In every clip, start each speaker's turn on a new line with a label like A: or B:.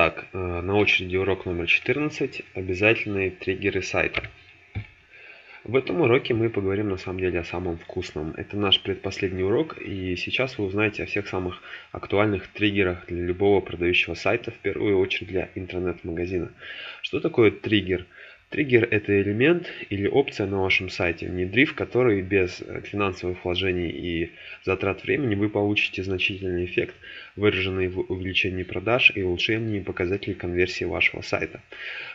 A: Итак, э, на очереди урок номер 14 «Обязательные триггеры сайта». В этом уроке мы поговорим на самом деле о самом вкусном. Это наш предпоследний урок, и сейчас вы узнаете о всех самых актуальных триггерах для любого продающего сайта, в первую очередь для интернет-магазина. Что такое триггер? Триггер – это элемент или опция на вашем сайте, внедрив который без финансовых вложений и затрат времени вы получите значительный эффект, выраженный в увеличении продаж и улучшении показателей конверсии вашего сайта.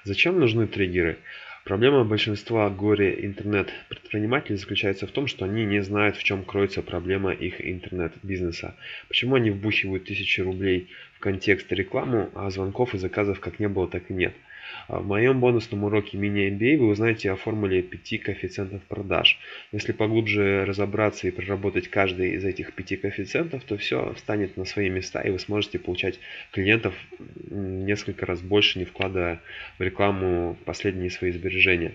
A: Зачем нужны триггеры? Проблема большинства горе интернет-предпринимателей заключается в том, что они не знают, в чем кроется проблема их интернет-бизнеса. Почему они вбухивают тысячи рублей в контекст рекламу, а звонков и заказов как не было, так и нет. А в моем бонусном уроке мини-MBA вы узнаете о формуле 5 коэффициентов продаж. Если поглубже разобраться и проработать каждый из этих 5 коэффициентов, то все встанет на свои места и вы сможете получать клиентов несколько раз больше, не вкладывая в рекламу последние свои сбережения.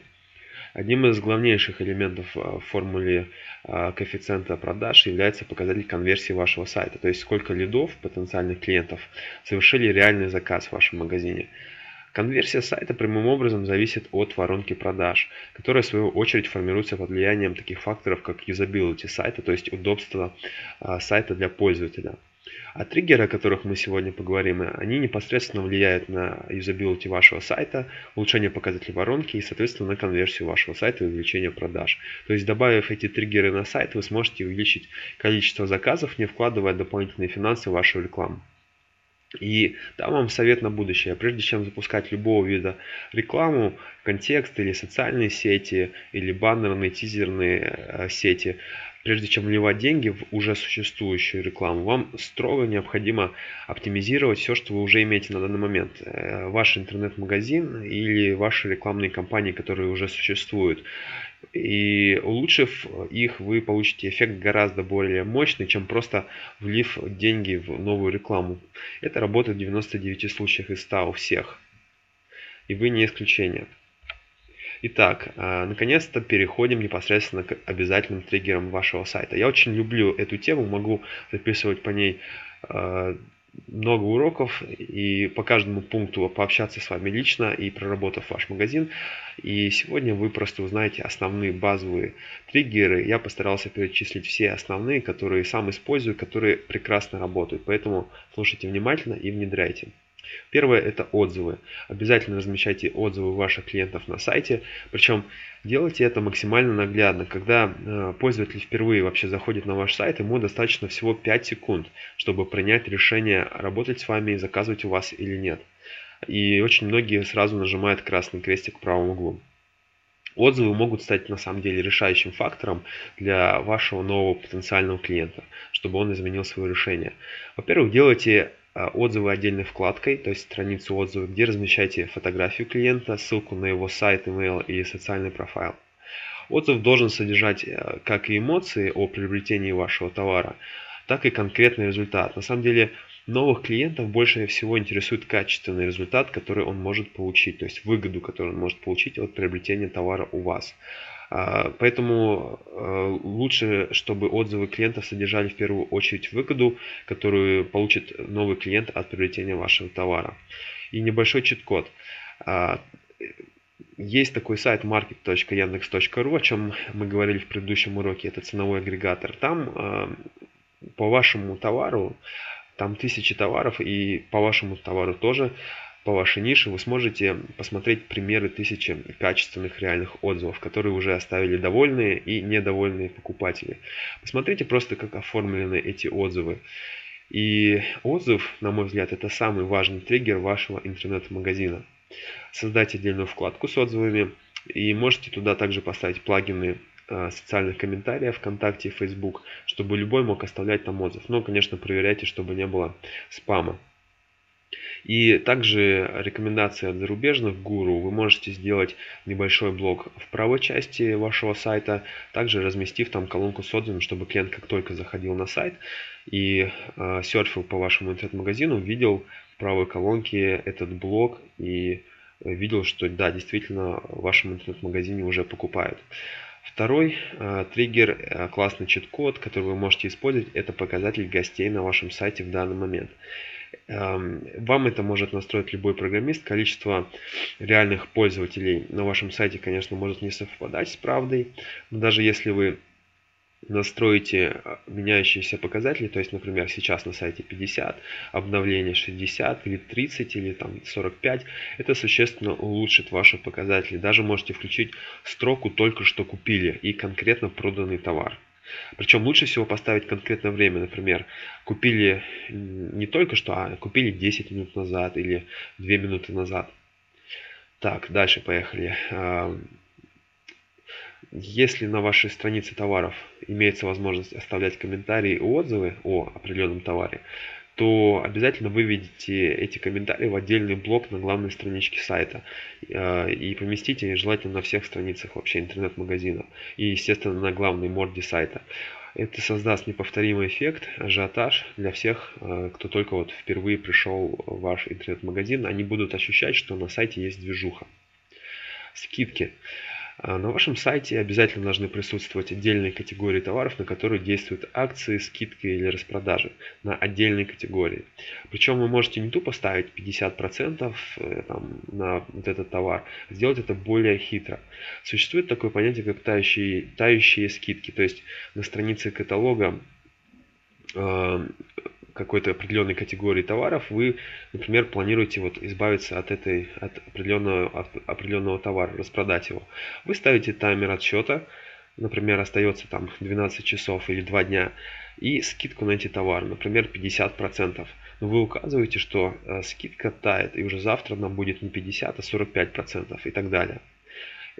A: Одним из главнейших элементов а, в формуле а, коэффициента продаж является показатель конверсии вашего сайта, то есть сколько лидов потенциальных клиентов совершили реальный заказ в вашем магазине. Конверсия сайта прямым образом зависит от воронки продаж, которая в свою очередь формируется под влиянием таких факторов, как юзабилити сайта, то есть удобство а, сайта для пользователя. А триггеры, о которых мы сегодня поговорим, они непосредственно влияют на юзабилити вашего сайта, улучшение показателей воронки и, соответственно, на конверсию вашего сайта и увеличение продаж. То есть, добавив эти триггеры на сайт, вы сможете увеличить количество заказов, не вкладывая дополнительные финансы в вашу рекламу. И дам вам совет на будущее. Прежде чем запускать любого вида рекламу, контекст или социальные сети, или баннерные, тизерные э, сети, прежде чем вливать деньги в уже существующую рекламу, вам строго необходимо оптимизировать все, что вы уже имеете на данный момент. Э, ваш интернет-магазин или ваши рекламные кампании, которые уже существуют. И улучшив их, вы получите эффект гораздо более мощный, чем просто влив деньги в новую рекламу. Это работает в 99 случаях из 100 у всех. И вы не исключение. Итак, а, наконец-то переходим непосредственно к обязательным триггерам вашего сайта. Я очень люблю эту тему, могу записывать по ней а, много уроков и по каждому пункту пообщаться с вами лично и проработав ваш магазин. И сегодня вы просто узнаете основные базовые триггеры. Я постарался перечислить все основные, которые сам использую, которые прекрасно работают. Поэтому слушайте внимательно и внедряйте. Первое это отзывы. Обязательно размещайте отзывы ваших клиентов на сайте. Причем делайте это максимально наглядно. Когда э, пользователь впервые вообще заходит на ваш сайт, ему достаточно всего 5 секунд, чтобы принять решение, работать с вами и заказывать у вас или нет. И очень многие сразу нажимают красный крестик в правом углу. Отзывы могут стать на самом деле решающим фактором для вашего нового потенциального клиента, чтобы он изменил свое решение. Во-первых, делайте отзывы отдельной вкладкой, то есть страницу отзывов, где размещаете фотографию клиента, ссылку на его сайт, email или социальный профайл. Отзыв должен содержать э, как и эмоции о приобретении вашего товара, так и конкретный результат. На самом деле новых клиентов больше всего интересует качественный результат, который он может получить, то есть выгоду, которую он может получить от приобретения товара у вас. А, поэтому а, лучше, чтобы отзывы клиентов содержали в первую очередь выгоду, которую получит новый клиент от приобретения вашего товара. И небольшой чит-код. А, есть такой сайт market.yandex.ru, о чем мы говорили в предыдущем уроке, это ценовой агрегатор. Там по вашему товару, там тысячи товаров, и по вашему товару тоже по вашей нише, вы сможете посмотреть примеры тысячи качественных реальных отзывов, которые уже оставили довольные и недовольные покупатели. Посмотрите просто, как оформлены эти отзывы. И отзыв, на мой взгляд, это самый важный триггер вашего интернет-магазина. Создайте отдельную вкладку с отзывами и можете туда также поставить плагины э, социальных комментариев ВКонтакте и Facebook, чтобы любой мог оставлять там отзыв. Но, конечно, проверяйте, чтобы не было спама. И также рекомендации от зарубежных гуру. Вы можете сделать небольшой блок в правой части вашего сайта, также разместив там колонку с отзывами, чтобы клиент как только заходил на сайт и э, серфил по вашему интернет-магазину, видел в правой колонке этот блок и видел, что да, действительно в вашем интернет-магазине уже покупают. Второй э, триггер, э, классный чит-код, который вы можете использовать, это показатель гостей на вашем сайте в данный момент. Эм, вам это может настроить любой программист. Количество реальных пользователей на вашем сайте, конечно, может не совпадать с правдой. Но даже если вы настроите э, меняющиеся показатели, то есть, например, сейчас на сайте 50, обновление 60 или 30 или там 45, это существенно улучшит ваши показатели. Даже можете включить строку «Только что купили» и конкретно проданный товар. Причем лучше всего поставить конкретное время, например, купили не только что, а купили 10 минут назад или 2 минуты назад. Так, дальше поехали. Если на вашей странице товаров имеется возможность оставлять комментарии и отзывы о определенном товаре, то обязательно выведите эти комментарии в отдельный блок на главной страничке сайта э, и поместите желательно на всех страницах вообще интернет-магазина и, естественно, на главной морде сайта. Это создаст неповторимый эффект, ажиотаж для всех, э, кто только вот впервые пришел в ваш интернет-магазин. Они будут ощущать, что на сайте есть движуха. Скидки. А на вашем сайте обязательно должны присутствовать отдельные категории товаров, на которые действуют акции, скидки или распродажи на отдельные категории. Причем вы можете не тупо ставить 50% э, там, на вот этот товар, а сделать это более хитро. Существует такое понятие, как тающие, тающие скидки, то есть на странице каталога э, какой-то определенной категории товаров, вы, например, планируете вот избавиться от этой от определенного, от определенного товара, распродать его. Вы ставите таймер отсчета, например, остается там 12 часов или 2 дня, и скидку на эти товары, например, 50%. Но вы указываете, что э, скидка тает, и уже завтра она будет не 50, а 45% и так далее.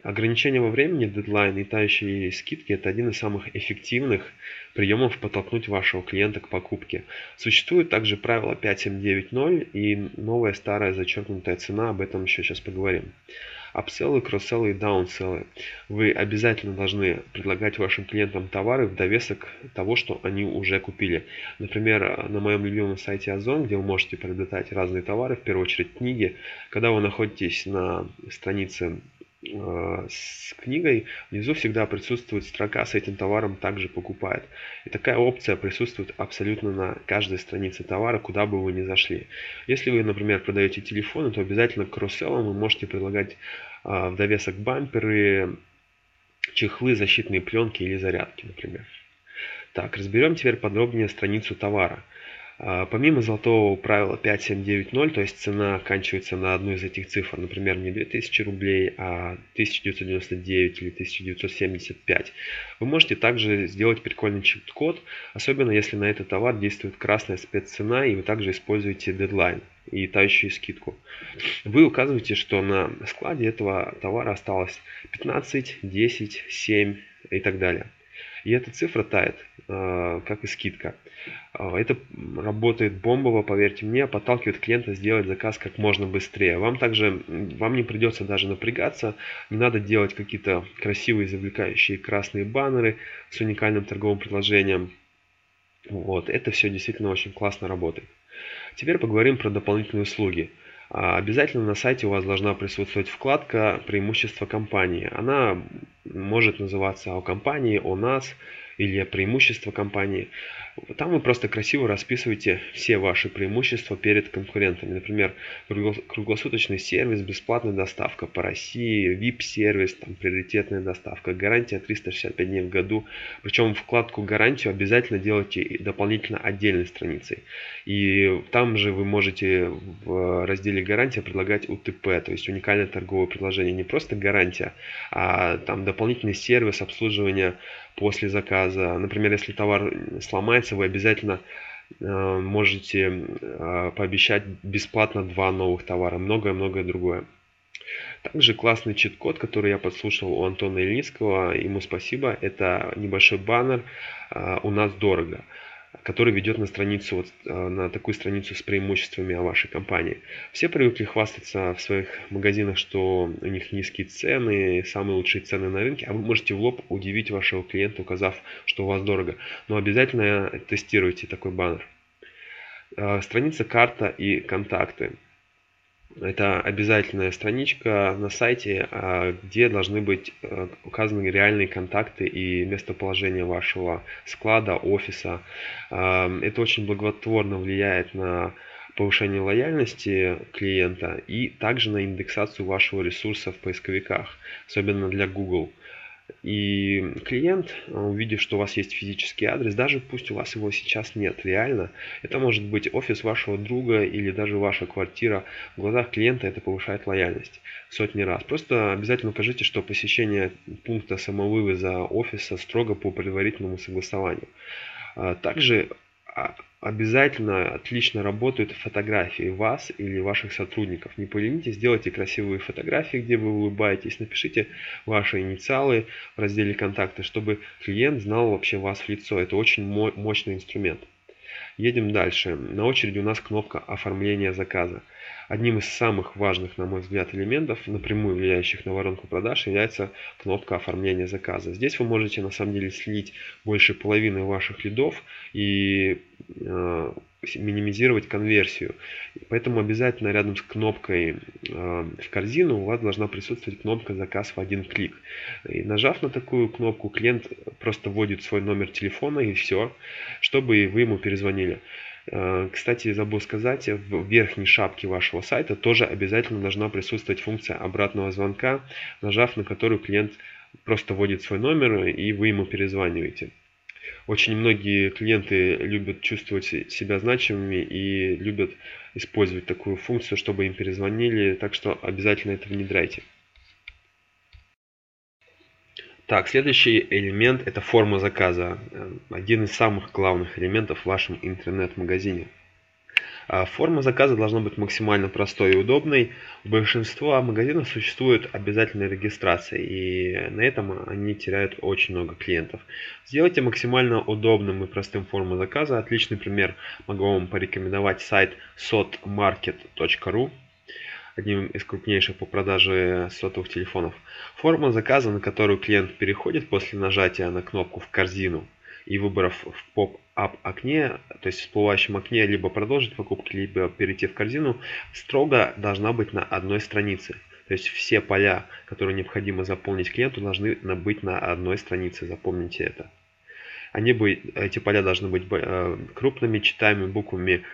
A: Ограничение во времени, дедлайн и тающие скидки – это один из самых эффективных приемов подтолкнуть вашего клиента к покупке. Существует также правило 5790 и новая старая зачеркнутая цена, об этом еще сейчас поговорим. Апселлы, кросселлы и даунселлы. Вы обязательно должны предлагать вашим клиентам товары в довесок того, что они уже купили. Например, на моем любимом сайте Озон, где вы можете приобретать разные товары, в первую очередь книги, когда вы находитесь на странице с книгой внизу всегда присутствует строка с этим товаром также покупает. И такая опция присутствует абсолютно на каждой странице товара, куда бы вы ни зашли. Если вы, например, продаете телефоны, то обязательно к кросселлам вы можете предлагать э, в довесок бамперы, чехлы, защитные пленки или зарядки, например. Так, разберем теперь подробнее страницу товара. А, помимо золотого правила 5790, то есть цена оканчивается на одну из этих цифр, например, не 2000 рублей, а 1999 или 1975, вы можете также сделать прикольный чит-код, особенно если на этот товар действует красная спеццена и вы также используете дедлайн и тающую скидку. Вы указываете, что на складе этого товара осталось 15, 10, 7 и так далее. И эта цифра тает, а, как и скидка. А, это работает бомбово, поверьте мне, подталкивает клиента сделать заказ как можно быстрее. Вам также, вам не придется даже напрягаться, не надо делать какие-то красивые завлекающие красные баннеры с уникальным торговым предложением. Вот, это все действительно очень классно работает. Теперь поговорим про дополнительные услуги. А, обязательно на сайте у вас должна присутствовать вкладка «Преимущества компании». Она может называться «О компании», «О нас» или «Преимущества компании». Там вы просто красиво расписываете все ваши преимущества перед конкурентами. Например, круглосуточный сервис, бесплатная доставка по России, VIP-сервис, там, приоритетная доставка, гарантия 365 дней в году. Причем вкладку гарантию обязательно делайте дополнительно отдельной страницей. И там же вы можете в разделе гарантия предлагать УТП, то есть уникальное торговое предложение. Не просто гарантия, а там дополнительный сервис обслуживания после заказа. Например, если товар сломается, вы обязательно э, можете э, пообещать бесплатно два новых товара, многое-многое другое. Также классный чит-код, который я подслушал у Антона Ильницкого, ему спасибо, это небольшой баннер э, «У нас дорого» который ведет на страницу, вот, э, на такую страницу с преимуществами о вашей компании. Все привыкли хвастаться в своих магазинах, что у них низкие цены, самые лучшие цены на рынке, а вы можете в лоб удивить вашего клиента, указав, что у вас дорого. Но обязательно тестируйте такой баннер. Э, страница карта и контакты. Это обязательная страничка на сайте, а, где должны быть э, указаны реальные контакты и местоположение вашего склада, офиса. Это очень благотворно влияет на повышение лояльности клиента и также на индексацию вашего ресурса в поисковиках, особенно для Google. И клиент, увидев, что у вас есть физический адрес, даже пусть у вас его сейчас нет реально, это может быть офис вашего друга или даже ваша квартира, в глазах клиента это повышает лояльность сотни раз. Просто обязательно укажите, что посещение пункта самовывоза офиса строго по предварительному согласованию. А также а, обязательно отлично работают фотографии вас или ваших сотрудников. Не поленитесь, сделайте красивые фотографии, где вы улыбаетесь, напишите ваши инициалы в разделе контакты, чтобы клиент знал вообще вас в лицо. Это очень мощный инструмент. Едем дальше. На очереди у нас кнопка оформления заказа. Одним из самых важных, на мой взгляд, элементов, напрямую влияющих на воронку продаж, является кнопка оформления заказа. Здесь вы можете на самом деле слить больше половины ваших лидов и э, минимизировать конверсию. Поэтому обязательно рядом с кнопкой э, в корзину у вас должна присутствовать кнопка «Заказ в один клик». И нажав на такую кнопку, клиент просто вводит свой номер телефона и все, чтобы вы ему перезвонили. Э, кстати, забыл сказать, в верхней шапке вашего сайта тоже обязательно должна присутствовать функция обратного звонка, нажав на которую клиент просто вводит свой номер и вы ему перезваниваете. Очень многие клиенты любят чувствовать себя значимыми и любят использовать такую функцию, чтобы им перезвонили, так что обязательно это внедряйте. Так, следующий элемент это форма заказа. Э, один из самых главных элементов в вашем интернет-магазине. А форма заказа должна быть максимально простой и удобной. У большинства магазинов существует обязательная регистрация, и на этом они теряют очень много клиентов. Сделайте максимально удобным и простым форму заказа. Отличный пример могу вам порекомендовать сайт sotmarket.ru одним из крупнейших по продаже сотовых телефонов. Форма заказа, на которую клиент переходит после нажатия на кнопку «В корзину» и выбрав в поп-ап окне, то есть в всплывающем окне, либо продолжить покупки, либо перейти в корзину, строго должна быть на одной странице. То есть все поля, которые необходимо заполнить клиенту, должны быть на одной странице. Запомните это. Они бы, эти поля должны быть э, крупными, читаемыми буквами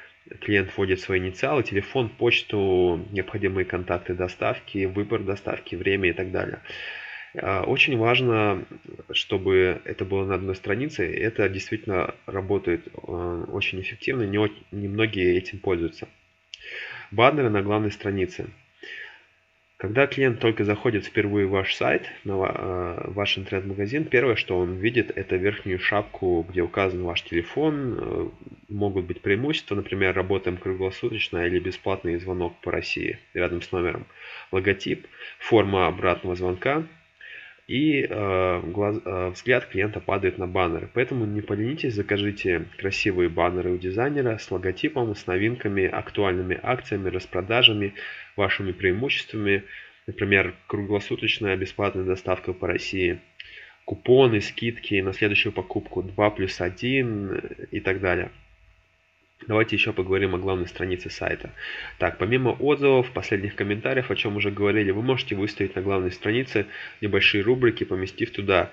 A: клиент вводит свои инициалы, телефон, почту, необходимые контакты доставки, выбор доставки, время и так далее. А, очень важно, чтобы это было на одной странице. Это действительно работает а, очень эффективно, не, не многие этим пользуются. Баннеры на главной странице. Когда клиент только заходит впервые в ваш сайт, на э, ваш интернет-магазин, первое, что он видит, это верхнюю шапку, где указан ваш телефон. Э, могут быть преимущества, например, работаем круглосуточно или бесплатный звонок по России рядом с номером. Логотип, форма обратного звонка и э, глаз, э, взгляд клиента падает на баннеры. Поэтому не поленитесь, закажите красивые баннеры у дизайнера с логотипом, с новинками, актуальными акциями, распродажами, вашими преимуществами, например, круглосуточная бесплатная доставка по России, купоны, скидки на следующую покупку 2 плюс 1 и так далее. Давайте еще поговорим о главной странице сайта. Так, помимо отзывов, последних комментариев, о чем уже говорили, вы можете выставить на главной странице небольшие рубрики, поместив туда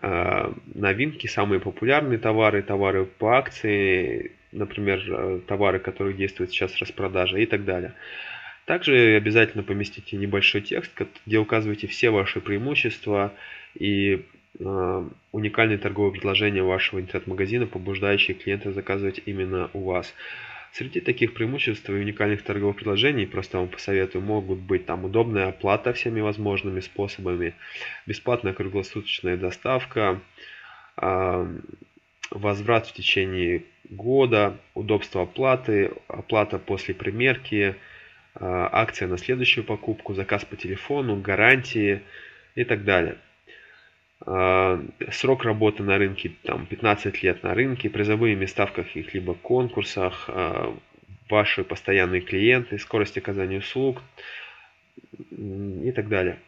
A: э, новинки, самые популярные товары, товары по акции, например, э, товары, которые действуют сейчас распродажа и так далее. Также обязательно поместите небольшой текст, где указываете все ваши преимущества и уникальные торговые предложения вашего интернет-магазина, побуждающие клиента заказывать именно у вас. Среди таких преимуществ и уникальных торговых предложений, просто вам посоветую, могут быть там удобная оплата всеми возможными способами, бесплатная круглосуточная доставка, э, возврат в течение года, удобство оплаты, оплата после примерки, а, акция на следующую покупку, заказ по телефону, гарантии и так далее. А, срок работы на рынке там 15 лет на рынке, призовые места в каких-либо конкурсах, а, ваши постоянные клиенты, скорость оказания услуг и так далее.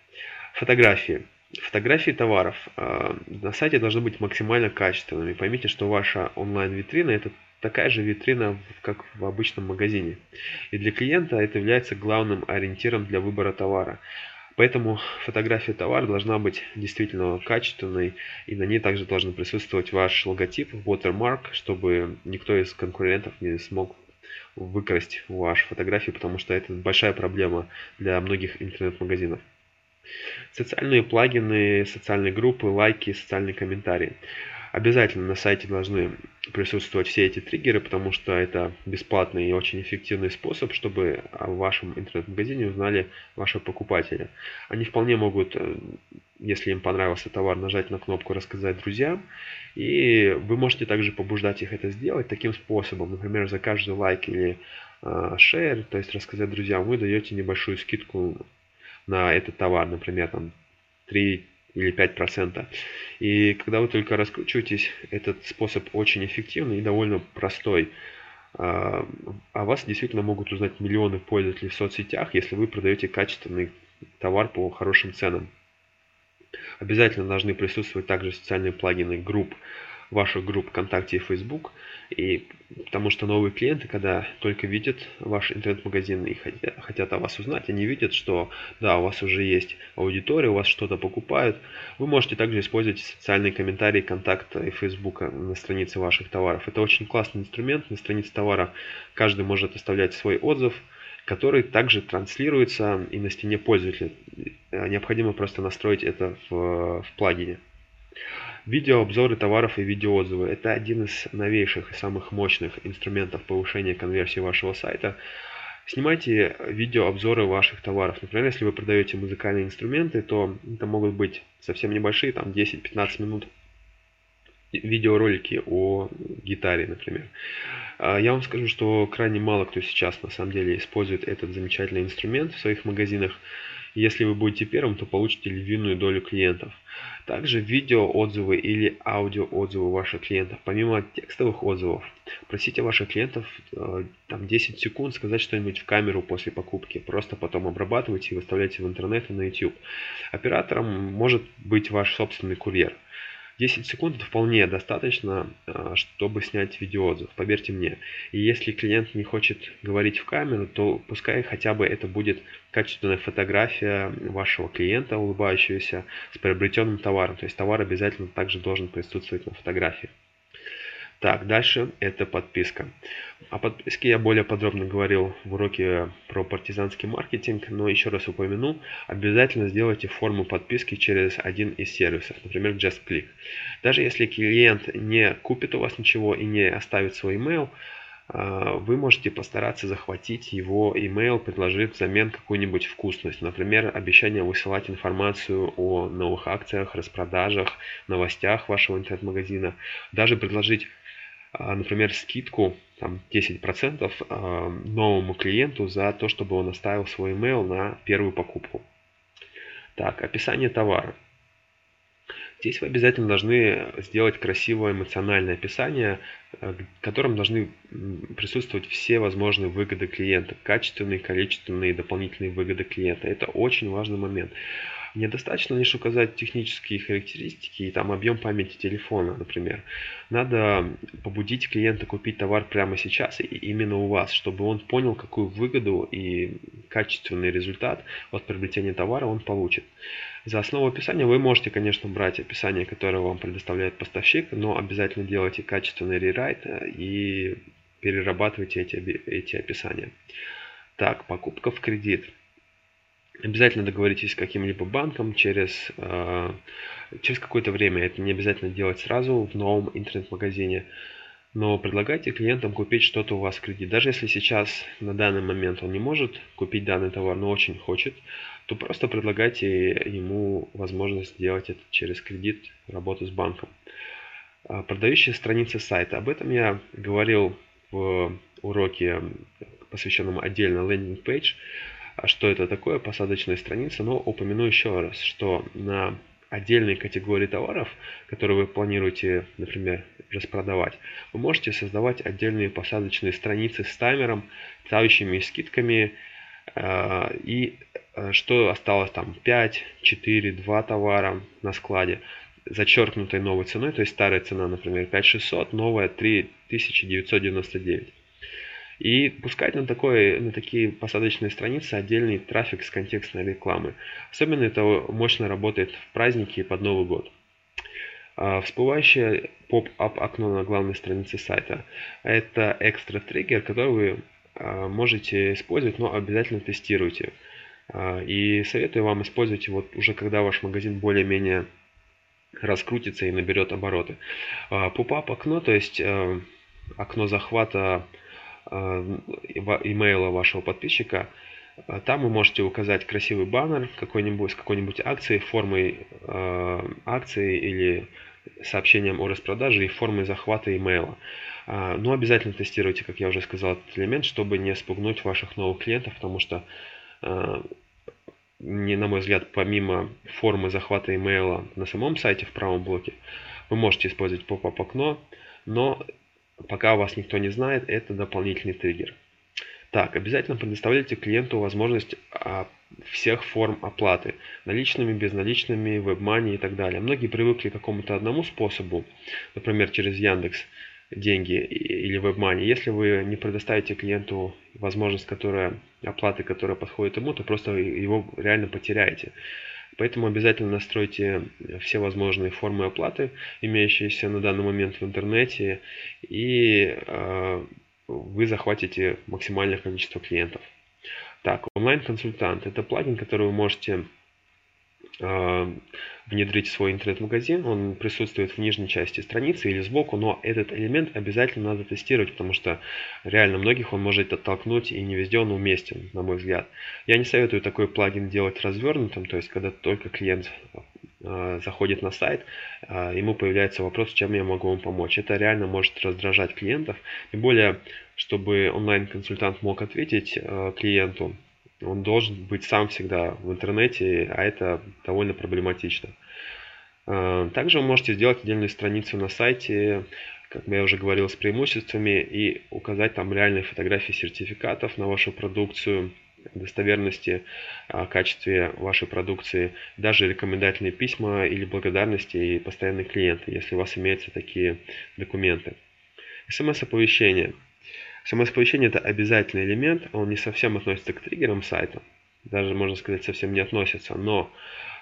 A: Фотографии. Фотографии товаров на сайте должны быть максимально качественными. Поймите, что ваша онлайн-витрина это такая же витрина, как в обычном магазине. И для клиента это является главным ориентиром для выбора товара. Поэтому фотография товара должна быть действительно качественной, и на ней также должен присутствовать ваш логотип, watermark, чтобы никто из конкурентов не смог выкрасть ваши фотографии, потому что это большая проблема для многих интернет-магазинов. Социальные плагины, социальные группы, лайки, социальные комментарии. Обязательно на сайте должны присутствовать все эти триггеры, потому что это бесплатный и очень эффективный способ, чтобы в вашем интернет-магазине узнали ваши покупатели. Они вполне могут, э, если им понравился товар, нажать на кнопку «Рассказать друзьям», и вы можете также побуждать их это сделать таким способом. Например, за каждый лайк или шер, то есть рассказать друзьям, вы даете небольшую скидку на этот товар, например, там 3 или 5%. И когда вы только раскручиваетесь, этот способ очень эффективный и довольно простой. А, о вас действительно могут узнать миллионы пользователей в соцсетях, если вы продаете качественный товар по хорошим ценам. Обязательно должны присутствовать также социальные плагины групп, ваших групп ВКонтакте и Facebook. И потому что новые клиенты, когда только видят ваш интернет-магазин и хотят, хотят о вас узнать, они видят, что да, у вас уже есть аудитория, у вас что-то покупают. Вы можете также использовать социальные комментарии, контакты и Facebook на странице ваших товаров. Это очень классный инструмент. На странице товара каждый может оставлять свой отзыв, который также транслируется и на стене пользователя. Необходимо просто настроить это в, в плагине. Видеообзоры товаров и видеоотзывы – это один из новейших и самых мощных инструментов повышения конверсии вашего сайта. Снимайте видеообзоры ваших товаров. Например, если вы продаете музыкальные инструменты, то это могут быть совсем небольшие, там 10-15 минут видеоролики о гитаре, например. А, я вам скажу, что крайне мало кто сейчас на самом деле использует этот замечательный инструмент в своих магазинах. Если вы будете первым, то получите львиную долю клиентов. Также видео отзывы или аудио отзывы ваших клиентов. Помимо текстовых отзывов, просите ваших клиентов э, там 10 секунд сказать что-нибудь в камеру после покупки. Просто потом обрабатывайте и выставляйте в интернет и на YouTube. Оператором может быть ваш собственный курьер. 10 секунд это вполне достаточно, а, чтобы снять видеоотзыв, поверьте мне. И если клиент не хочет говорить в камеру, то пускай хотя бы это будет качественная фотография вашего клиента, улыбающегося, с приобретенным товаром. То есть товар обязательно также должен присутствовать на фотографии. Так, дальше это подписка. О подписке я более подробно говорил в уроке про партизанский маркетинг, но еще раз упомяну, обязательно сделайте форму подписки через один из сервисов, например, JustClick. Даже если клиент не купит у вас ничего и не оставит свой email, а, вы можете постараться захватить его email, предложив взамен какую-нибудь вкусность. Например, обещание высылать информацию о новых акциях, распродажах, новостях вашего интернет-магазина. Даже предложить например, скидку там, 10% а, новому клиенту за то, чтобы он оставил свой email на первую покупку. Так, описание товара. Здесь вы обязательно должны сделать красивое эмоциональное описание, э, в котором должны присутствовать все возможные выгоды клиента, качественные, количественные, дополнительные выгоды клиента. Это очень важный момент. Недостаточно лишь указать технические характеристики и там объем памяти телефона, например. Надо побудить клиента купить товар прямо сейчас и именно у вас, чтобы он понял, какую выгоду и качественный результат от приобретения товара он получит. За основу описания вы можете, конечно, брать описание, которое вам предоставляет поставщик, но обязательно делайте качественный рерайт э, и перерабатывайте эти, эти описания. Так, покупка в кредит. Обязательно договоритесь с каким-либо банком через, э, через какое-то время. Это не обязательно делать сразу в новом интернет-магазине. Но предлагайте клиентам купить что-то у вас в кредит. Даже если сейчас на данный момент он не может купить данный товар, но очень хочет, то просто предлагайте ему возможность сделать это через кредит, работу с банком. А, продающая страница сайта. Об этом я говорил в уроке, посвященном отдельно лендинг-пейдж. А что это такое, посадочная страница, но упомяну еще раз, что на отдельные категории товаров, которые вы планируете, например, распродавать, вы можете создавать отдельные посадочные страницы с таймером, ставящими скидками, э, и э, что осталось там 5, 4, 2 товара на складе, зачеркнутой новой ценой, то есть старая цена, например, 5600, новая 3999. И пускать на, такой, на такие посадочные страницы отдельный трафик с контекстной рекламы. Особенно это мощно работает в праздники и под Новый год. А, всплывающее поп-ап окно на главной странице сайта – это экстра триггер, который вы а, можете использовать, но обязательно тестируйте. А, и советую вам использовать его уже когда ваш магазин более-менее раскрутится и наберет обороты. Поп-ап окно, то есть окно захвата имейла вашего подписчика, там вы можете указать красивый баннер какой-нибудь с какой-нибудь акцией, формой акции или сообщением о распродаже и формой захвата имейла. А, но обязательно тестируйте, как я уже сказал, этот элемент, чтобы не спугнуть ваших новых клиентов, потому что, а, не, на мой взгляд, помимо формы захвата имейла на самом сайте в правом блоке, вы можете использовать поп-ап окно, но пока вас никто не знает, это дополнительный триггер. Так, обязательно предоставляйте клиенту возможность а, всех форм оплаты. Наличными, безналичными, WebMoney и так далее. Многие привыкли к какому-то одному способу, например, через Яндекс деньги или WebMoney. Если вы не предоставите клиенту возможность которая, оплаты, которая подходит ему, то просто его реально потеряете. Поэтому обязательно настройте все возможные формы оплаты, имеющиеся на данный момент в интернете, и э, вы захватите максимальное количество клиентов. Так, онлайн-консультант – это плагин, который вы можете э, внедрить в свой интернет-магазин. Он присутствует в нижней части страницы или сбоку, но этот элемент обязательно надо тестировать, потому что реально многих он может оттолкнуть и не везде он уместен, на мой взгляд. Я не советую такой плагин делать развернутым, то есть когда только клиент Э, заходит на сайт, э, ему появляется вопрос, чем я могу вам помочь. Это реально может раздражать клиентов. Тем более, чтобы онлайн-консультант мог ответить э, клиенту, он должен быть сам всегда в интернете, а это довольно проблематично. Также вы можете сделать отдельную страницу на сайте, как я уже говорил, с преимуществами и указать там реальные фотографии сертификатов на вашу продукцию – достоверности, о качестве вашей продукции, даже рекомендательные письма или благодарности и постоянные клиенты, если у вас имеются такие документы. СМС-оповещение. СМС-оповещение это обязательный элемент, он не совсем относится к триггерам сайта, даже можно сказать совсем не относится, но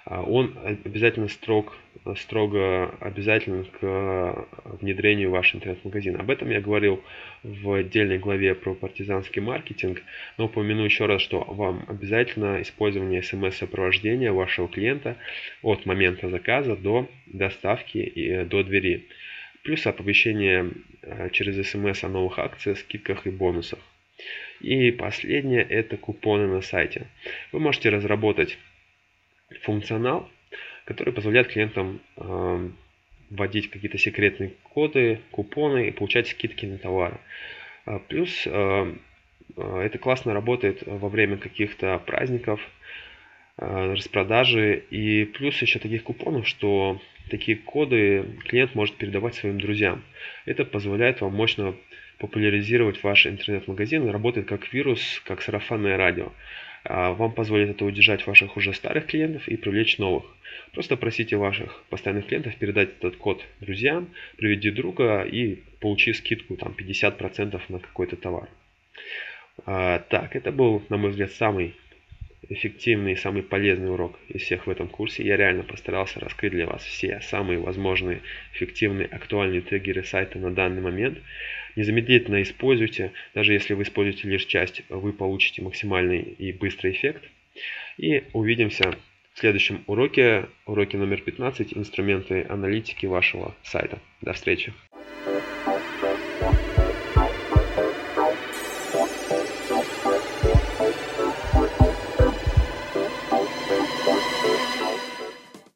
A: а, он обязательно строг, строго обязателен к внедрению в ваш интернет-магазин. Об этом я говорил в отдельной главе про партизанский маркетинг, но упомяну еще раз, что вам обязательно использование смс-сопровождения вашего клиента от момента заказа до доставки и э, до двери. Плюс оповещение э, через смс о новых акциях, скидках и бонусах. И последнее это купоны на сайте. Вы можете разработать функционал, который позволяет клиентам э, вводить какие-то секретные коды, купоны и получать скидки на товары. А, плюс э, э, это классно работает во время каких-то праздников, распродажи и плюс еще таких купонов, что такие коды клиент может передавать своим друзьям. Это позволяет вам мощно популяризировать ваш интернет-магазин, работает как вирус, как сарафанное радио. А, вам позволит это удержать ваших уже старых клиентов и привлечь новых. Просто просите ваших постоянных клиентов передать этот код друзьям, приведи друга и получи скидку там 50% на какой-то товар. А, так, это был, на мой взгляд, самый эффективный и самый полезный урок из всех в этом курсе. Я реально постарался раскрыть для вас все самые возможные эффективные актуальные триггеры сайта на данный момент. Незамедлительно используйте, даже если вы используете лишь часть, вы получите максимальный и быстрый эффект. И увидимся в следующем уроке, уроке номер 15, инструменты аналитики вашего сайта. До встречи!